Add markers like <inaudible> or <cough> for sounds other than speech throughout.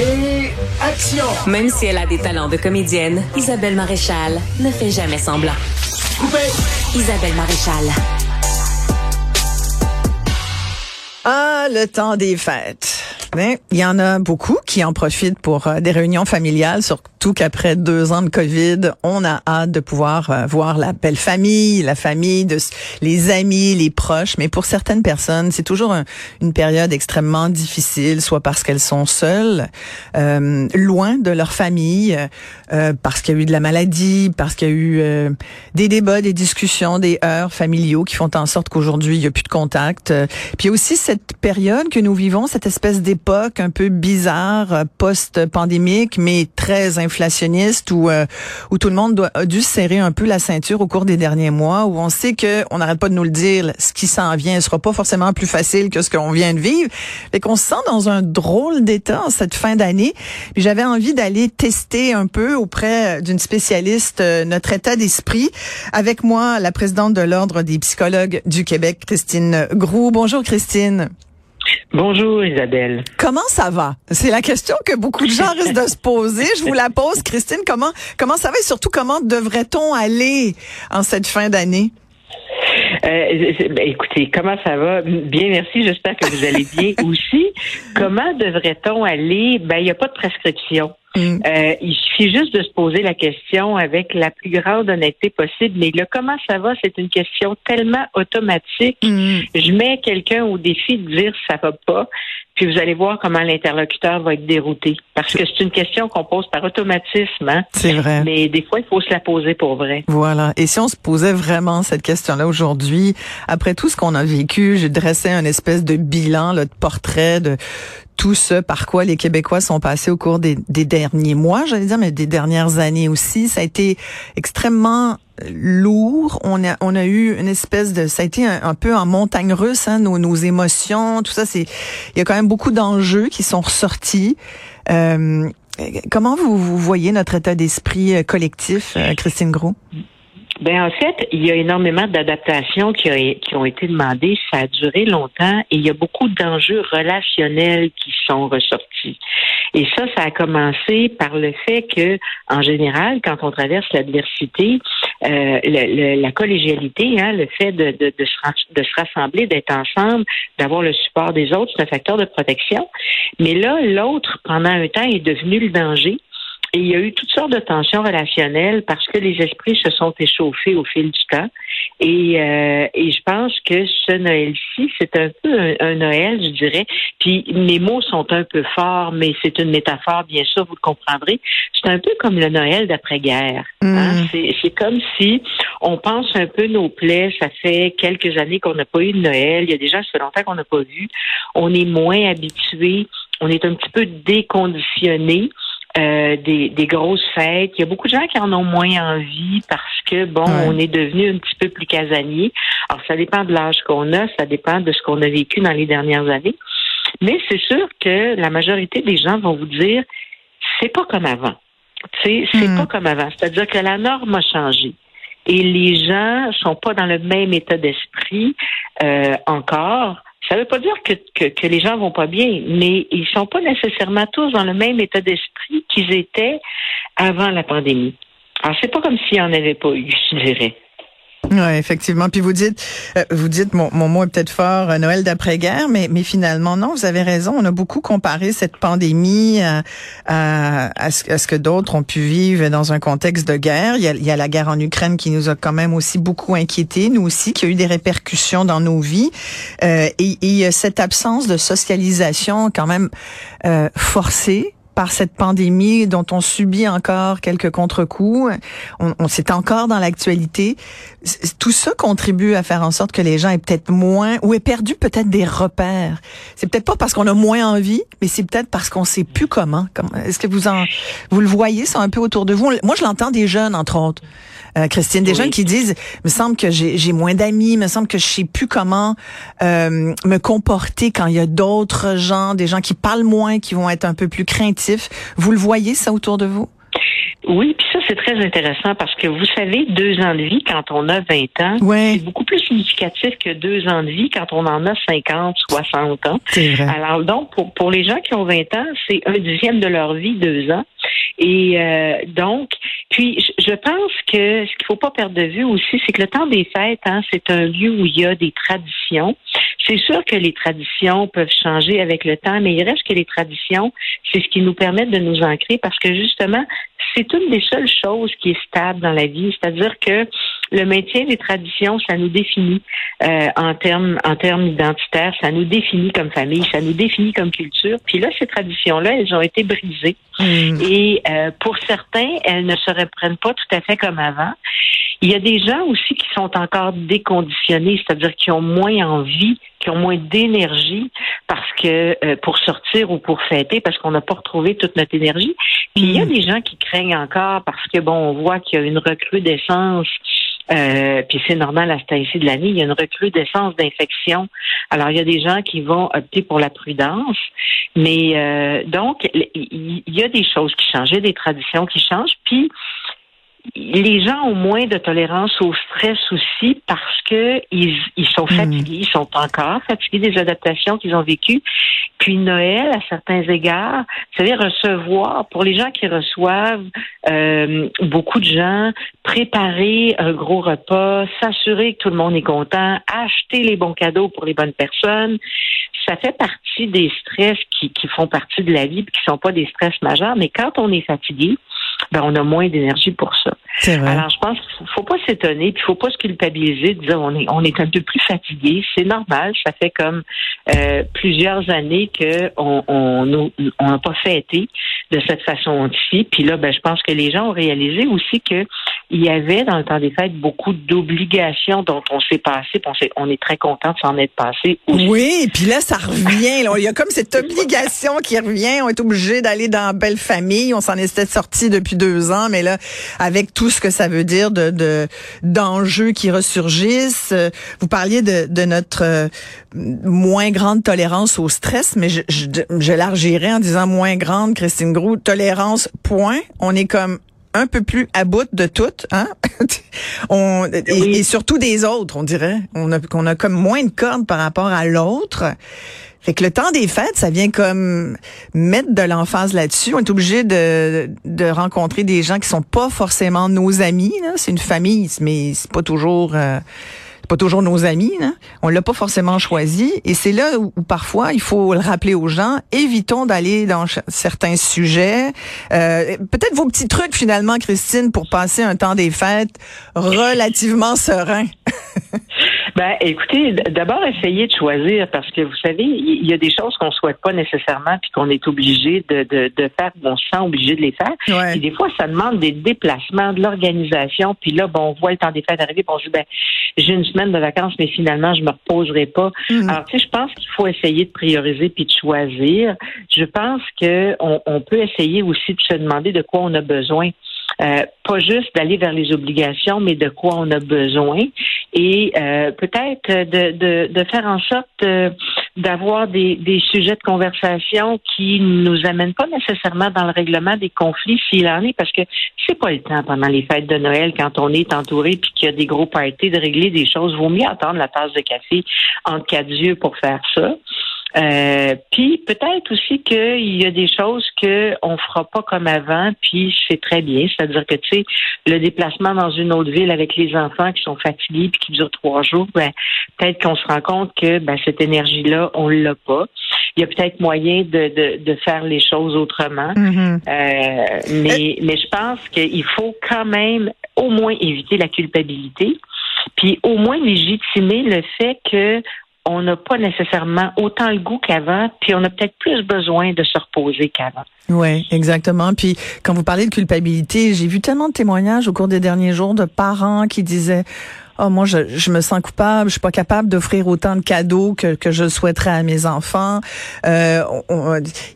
Et action! Même si elle a des talents de comédienne, Isabelle Maréchal ne fait jamais semblant. Coupé! Isabelle Maréchal. Ah, le temps des fêtes. Mais il y en a beaucoup qui en profitent pour euh, des réunions familiales, surtout qu'après deux ans de COVID, on a hâte de pouvoir euh, voir la belle famille, la famille, de, les amis, les proches. Mais pour certaines personnes, c'est toujours une période extrêmement difficile, soit parce qu'elles sont seules, euh, loin de leur famille, euh, parce qu'il y a eu de la maladie, parce qu'il y a eu des débats, des discussions, des heures familiaux qui font en sorte qu'aujourd'hui, il n'y a plus de contact. Puis aussi cette période que nous vivons, cette espèce d'époque époque un peu bizarre, euh, post-pandémique, mais très inflationniste, où, euh, où tout le monde doit, a dû serrer un peu la ceinture au cours des derniers mois, où on sait que on n'arrête pas de nous le dire, ce qui s'en vient ne sera pas forcément plus facile que ce qu'on vient de vivre, et qu'on se sent dans un drôle d'état en cette fin d'année. J'avais envie d'aller tester un peu auprès d'une spécialiste euh, notre état d'esprit. Avec moi, la présidente de l'Ordre des psychologues du Québec, Christine Groux. Bonjour Christine. Bonjour Isabelle. Comment ça va? C'est la question que beaucoup de gens risquent de se poser. Je vous la pose, Christine. Comment, comment ça va et surtout comment devrait-on aller en cette fin d'année? Euh, ben, écoutez, comment ça va? Bien, merci. J'espère que vous allez bien <laughs> aussi. Comment devrait-on aller? Ben, il n'y a pas de prescription. Mm. Euh, il suffit juste de se poser la question avec la plus grande honnêteté possible. Mais le comment ça va, c'est une question tellement automatique. Mm. Je mets quelqu'un au défi de dire ça va pas, puis vous allez voir comment l'interlocuteur va être dérouté. Parce que c'est une question qu'on pose par automatisme. Hein? C'est vrai. Mais des fois, il faut se la poser pour vrai. Voilà. Et si on se posait vraiment cette question-là aujourd'hui, après tout ce qu'on a vécu, je dressais un espèce de bilan, là, de portrait de tout ce par quoi les Québécois sont passés au cours des, derniers mois, j'allais dire, mais des dernières années aussi. Ça a été extrêmement lourd. On a, on a eu une espèce de, ça a été un, peu en montagne russe, hein, nos, nos émotions, tout ça. C'est, il y a quand même beaucoup d'enjeux qui sont ressortis. Euh, comment vous, vous, voyez notre état d'esprit euh, collectif, euh, Christine Gros? Ben en fait, il y a énormément d'adaptations qui, ont été demandées. Ça a duré longtemps et il y a beaucoup d'enjeux relationnels qui sont ressortis. Et ça, ça a commencé par le fait que, en général, quand on traverse l'adversité, euh, la collégialité, hein, le fait de se rassembler, d'être ensemble, d'avoir le support des autres, c'est un facteur de protection. Mais là, l'autre, pendant un temps, est devenu le danger. Et il y a eu toutes sortes de tensions relationnelles parce que les esprits se sont échauffés au fil du temps. Et, euh, et je pense que ce Noël-ci, c'est un peu un, Noël, je dirais. Puis mes mots sont un peu forts, mais c'est une métaphore, bien sûr, vous le comprendrez. C'est un peu comme le Noël d'après-guerre. Hein. Mm. C'est comme si on pense un peu nos plaies. Ça fait quelques années qu'on n'a pas eu de Noël. Il y a déjà ça fait longtemps qu'on n'a pas vu. On est moins habitué. On est un petit peu déconditionné. Euh, des, des, grosses fêtes. Il y a beaucoup de gens qui en ont moins envie parce que, bon, on est devenu un petit peu plus casanier. Alors, ça dépend de l'âge qu'on a, ça dépend de ce qu'on a vécu dans les dernières années. Mais c'est sûr que la majorité des gens vont vous dire, c'est pas comme avant. C'est hmm. pas comme avant. C'est-à-dire que la norme a changé. Et les gens sont pas dans le même état d'esprit euh, encore. Ça ne veut pas dire que, que, que, les gens vont pas bien, mais ils sont pas nécessairement tous dans le même état d'esprit qu'ils étaient avant la pandémie. Alors, c'est pas comme s'il n'y en avait pas eu, je dirais. Oui, effectivement. Puis vous dites, euh, vous dites, mon, mon mot est peut-être fort, euh, Noël d'après-guerre, mais, mais finalement, non, vous avez raison. On a beaucoup comparé cette pandémie à, à, ce, à ce, que d'autres ont pu vivre dans un contexte de guerre. Il y, a, il y, a, la guerre en Ukraine qui nous a quand même aussi beaucoup inquiétés, nous aussi, qui a eu des répercussions dans nos vies. Euh, et, et cette absence de socialisation quand même euh, forcée par cette pandémie dont on subit encore quelques contre-coups. On, on c'est encore dans l'actualité. Tout ça contribue à faire en sorte que les gens aient peut-être moins ou aient perdu peut-être des repères. C'est peut-être pas parce qu'on a moins envie, mais c'est peut-être parce qu'on sait plus comment. Est-ce que vous en vous le voyez ça un peu autour de vous? Moi, je l'entends des jeunes entre autres. Euh, Christine, des jeunes qui disent, me semble que j'ai moins d'amis, me semble que je sais plus comment euh, me comporter quand il y a d'autres gens, des gens qui parlent moins, qui vont être un peu plus craintifs. Vous le voyez ça autour de vous? Oui, puis ça, c'est très intéressant parce que vous savez, deux ans de vie quand on a 20 ans, Ouais. c'est beaucoup plus significatif que deux ans de vie quand on en a 50, 60 ans. C'est vrai. Alors donc, pour, pour les gens qui ont 20 ans, c'est un dixième de leur vie, deux ans. Et euh, donc, puis je pense que ce qu'il faut pas perdre de vue aussi, c'est que le temps des fêtes, hein, c'est un lieu où il y a des traditions. C'est sûr que les traditions peuvent changer avec le temps, mais il reste que les traditions, c'est ce qui nous permet de nous ancrer parce que justement, c'est une des seules choses qui est stable dans la vie. C'est-à-dire que le maintien des traditions, ça nous définit euh, en termes en termes identitaires, ça nous définit comme famille, ça nous définit comme culture. Puis là, ces traditions-là, elles ont été brisées. Mm. Et euh, pour certains, elles ne se reprennent pas tout à fait comme avant. Il y a des gens aussi qui sont encore déconditionnés, c'est-à-dire qui ont moins envie, qui ont moins d'énergie parce que euh, pour sortir ou pour fêter, parce qu'on n'a pas retrouvé toute notre énergie. Puis il y a des gens qui craignent encore parce que bon, on voit qu'il y a une recrudescence. Euh, puis c'est normal à ce temps-ci de l'année, il y a une recrudescence d'infections. Alors il y a des gens qui vont opter pour la prudence, mais euh, donc il y a des choses qui changent, il y a des traditions qui changent. Puis les gens ont moins de tolérance au stress aussi parce que ils, ils sont fatigués, ils sont encore fatigués des adaptations qu'ils ont vécues. Puis Noël, à certains égards, savez, recevoir, pour les gens qui reçoivent euh, beaucoup de gens, préparer un gros repas, s'assurer que tout le monde est content, acheter les bons cadeaux pour les bonnes personnes, ça fait partie des stress qui, qui font partie de la vie et qui sont pas des stress majeurs. Mais quand on est fatigué, ben on a moins d'énergie pour ça. Vrai. Alors, je pense qu'il faut, faut pas s'étonner, puis faut pas se culpabiliser de dire on est on est un peu plus fatigué. C'est normal. Ça fait comme euh, plusieurs années que on on n'a pas fêté de cette façon-ci. Puis là, ben je pense que les gens ont réalisé aussi que il y avait dans le temps des fêtes beaucoup d'obligations dont on s'est passé. On, on est très content de s'en être passé. Oui, puis là, ça revient. Il y a comme cette obligation qui revient. On est obligé d'aller dans Belle Famille. On s'en était sorti depuis deux ans, mais là, avec tout ce que ça veut dire de de- d'enjeux qui ressurgissent, euh, vous parliez de, de notre euh, moins grande tolérance au stress, mais je, je, en disant moins grande, Christine Grou, tolérance, point. On est comme un peu plus à bout de tout, hein? <laughs> on, et, Oui. et surtout des autres, on dirait. On a, qu'on a comme moins de cordes par rapport à l'autre. Fait que le temps des fêtes, ça vient comme mettre de l'emphase là-dessus. On est obligé de, de rencontrer des gens qui sont pas forcément nos amis. là. C'est une famille, mais c'est pas toujours euh, pas toujours nos amis. Là. On l'a pas forcément choisi. Et c'est là où, parfois il faut le rappeler aux gens. Évitons d'aller dans certains sujets. Euh, Peut-être vos petits trucs finalement, Christine, pour passer un temps des fêtes relativement serein. <laughs> Ben, écoutez, d'abord essayez de choisir parce que vous savez, il y a des choses qu'on souhaite pas nécessairement puis qu'on est obligé de, de, de faire, on se sent obligé de les faire. Ouais. Puis des fois, ça demande des déplacements, de l'organisation. Puis là, bon, on voit le temps des fêtes arriver, puis on se dit, ben, j'ai une semaine de vacances, mais finalement, je me reposerai pas. Mhm. Alors, tu sais, je pense qu'il faut essayer de prioriser puis de choisir. Je pense que on, on peut essayer aussi de se demander de quoi on a besoin. Euh, pas juste d'aller vers les obligations, mais de quoi on a besoin. Et euh, peut-être de, de, de faire en sorte euh, d'avoir des, des sujets de conversation qui nous amènent pas nécessairement dans le règlement des conflits s'il en est, parce que c'est pas le temps pendant les fêtes de Noël quand on est entouré puis qu'il y a des gros parties de régler des choses. Vaut mieux attendre la tasse de café entre quatre yeux pour faire ça. Euh, puis peut-être aussi qu'il y a des choses que on fera pas comme avant, puis c'est très bien. C'est-à-dire que tu sais, le déplacement dans une autre ville avec les enfants qui sont fatigués puis qui durent trois jours, ben peut-être qu'on se rend compte que ben, cette énergie-là, on l'a pas. Il y a peut-être moyen de, de, de faire les choses autrement. Mhm. Euh, mais, mais je pense qu'il faut quand même au moins éviter la culpabilité, puis au moins légitimer le fait que on n'a pas nécessairement autant le goût qu'avant, puis on a peut-être plus besoin de se reposer qu'avant. Oui, exactement. Puis quand vous parlez de culpabilité, j'ai vu tellement de témoignages au cours des derniers jours de parents qui disaient oh moi je, je me sens coupable, je suis pas capable d'offrir autant de cadeaux que, que je souhaiterais à mes enfants. Euh,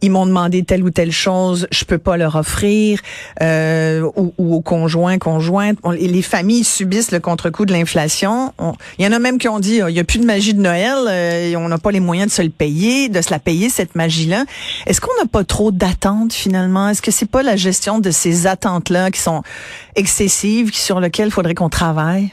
ils m'ont demandé telle ou telle chose, je peux pas leur offrir, euh, ou, ou, aux conjoints, conjointes. les familles subissent le contre-coup de l'inflation. Il y en a même qui ont dit, il y a plus de magie de Noël, euh, on n'a pas les moyens de se le payer, de se la payer cette magie-là. Est-ce qu'on n'a pas trop d'attentes finalement? Est-ce que c'est pas la gestion de ces attentes-là qui sont excessives, sur lesquelles il faudrait qu'on travaille?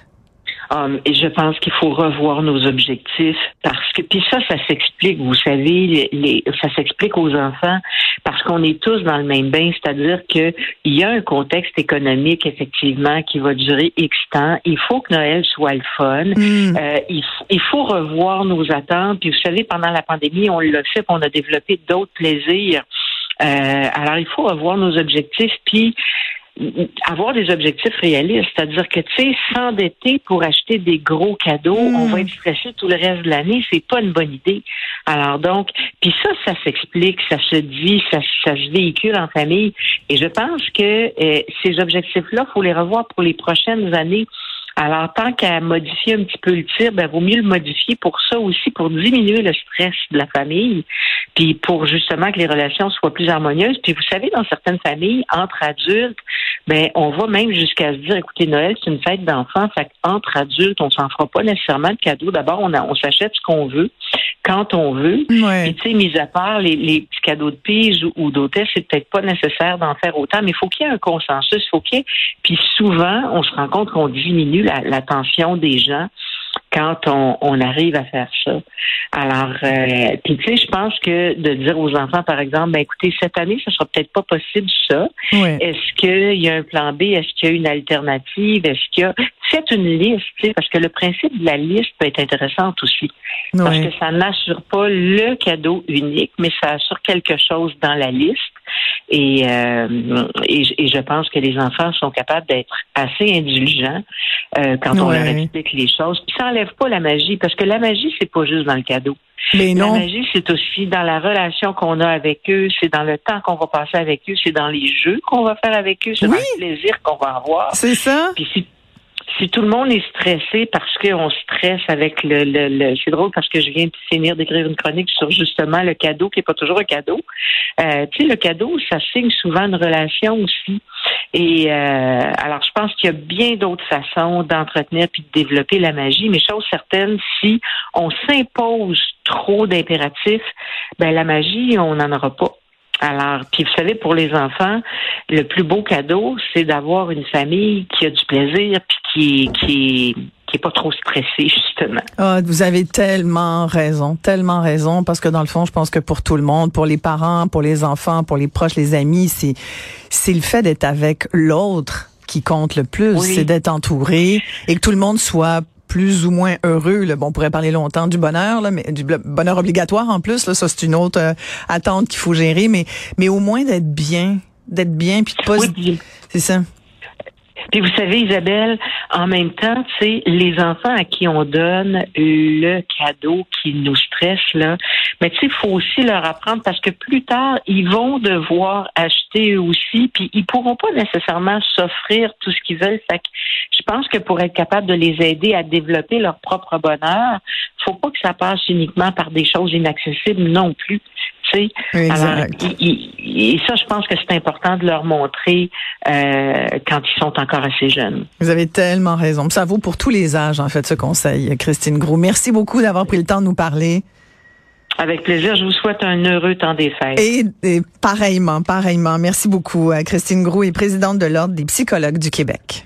Um, et je pense qu'il faut revoir nos objectifs parce que puis ça, ça s'explique, vous savez, les, ça s'explique aux enfants parce qu'on est tous dans le même bain, c'est-à-dire que il y a un contexte économique effectivement qui va durer X temps. Il faut que Noël soit le fun. Hmm. Euh, il, il, faut revoir nos attentes. Puis vous savez, pendant la pandémie, on l'a fait, on a développé d'autres plaisirs. Euh, alors, il faut revoir nos objectifs. Puis, avoir des objectifs réalistes, c'est-à-dire que tu sais s'endetter pour acheter des gros cadeaux, on va hmm. être stressé tout le reste de l'année, c'est pas une bonne idée. Alors donc, puis ça, ça s'explique, ça se dit, ça, ça, se véhicule en famille, et je pense que euh, ces objectifs-là, faut les revoir pour les prochaines années. Alors, tant qu'à modifier un petit peu le tir, ben, vaut mieux le modifier pour ça aussi, pour diminuer le stress de la famille, puis pour justement que les relations soient plus harmonieuses. Puis vous savez, dans certaines familles, entre adultes, ben, on va même jusqu'à se dire, écoutez, Noël, c'est une fête d'enfants, fait entre adultes, on s'en fera pas nécessairement de cadeaux. D'abord, on, on s'achète ce qu'on veut, quand on veut. Puis, tu sais, mis à part les, les petits cadeaux de pige ou, d'hôtel, c'est peut-être pas nécessaire d'en faire autant, mais il faut qu'il y ait un consensus, faut qu'il y ait... Puis souvent, on se rend compte qu'on diminue l'attention des gens quand on, arrive à faire ça. Alors, euh, puis tu sais, je pense que de dire aux enfants, par exemple, ben écoutez, cette année, ce sera peut-être pas possible ça. Est-ce qu'il y a un plan B? Est-ce qu'il y a une alternative? Est-ce qu'il y a Faites une liste, parce que le principe de la liste peut être intéressant aussi. Parce que ça n'assure pas le cadeau unique, mais ça assure quelque chose dans la liste. Et, euh, et, je pense que les enfants sont capables d'être assez indulgents euh, quand on leur explique les choses. Puis ça n'enlève pas la magie, parce que la magie, c'est pas juste dans le cadeau. Mais non. La magie, c'est aussi dans la relation qu'on a avec eux, c'est dans le temps qu'on va passer avec eux, c'est dans les jeux qu'on va faire avec eux, c'est dans le plaisir qu'on va avoir. C'est ça. Puis si si tout le monde est stressé parce qu'on stresse avec le, le, c'est drôle parce que je viens de finir d'écrire une chronique sur justement le cadeau qui est pas toujours un cadeau. Euh, tu sais, le cadeau, ça signe souvent une relation aussi. Et euh, alors, je pense qu'il y a bien d'autres façons d'entretenir puis de développer la magie. Mais chose certaine, si on s'impose trop d'impératifs, ben la magie, on n'en aura pas. Alors, puis vous savez, pour les enfants, le plus beau cadeau, c'est d'avoir une famille qui a du plaisir, puis qui, qui, qui est pas trop stressée, justement. Ah, vous avez tellement raison, tellement raison, parce que dans le fond, je pense que pour tout le monde, pour les parents, pour les enfants, pour les proches, les amis, c'est, c'est le fait d'être avec l'autre qui compte le plus, c'est d'être entouré et que tout le monde soit plus ou moins heureux. Là. Bon, on pourrait parler longtemps du bonheur, là, mais du bonheur obligatoire en plus. Là, ça, c'est une autre euh, attente qu'il faut gérer. Mais, mais au moins d'être bien, d'être bien, puis de pas. C'est ça. Puis vous savez, Isabelle, en même temps, c'est les enfants à qui on donne le cadeau qui nous stresse là, mais tu sais, il faut aussi leur apprendre parce que plus tard, ils vont devoir acheter eux aussi, puis ils pourront pas nécessairement s'offrir tout ce qu'ils veulent. Fait que je pense que pour être capable de les aider à développer leur propre bonheur, faut pas que ça passe uniquement par des choses inaccessibles non plus. Et, ça, je pense que c'est important de leur montrer euh, quand ils sont encore assez jeunes. Vous avez tellement raison. Ça vaut pour tous les âges, en fait, ce conseil, Christine Gros. Merci beaucoup d'avoir pris le temps de nous parler. Avec plaisir. Je vous souhaite un heureux temps des fêtes. Et, et pareillement, pareillement. Merci beaucoup. Christine Gros est présidente de l'Ordre des psychologues du Québec.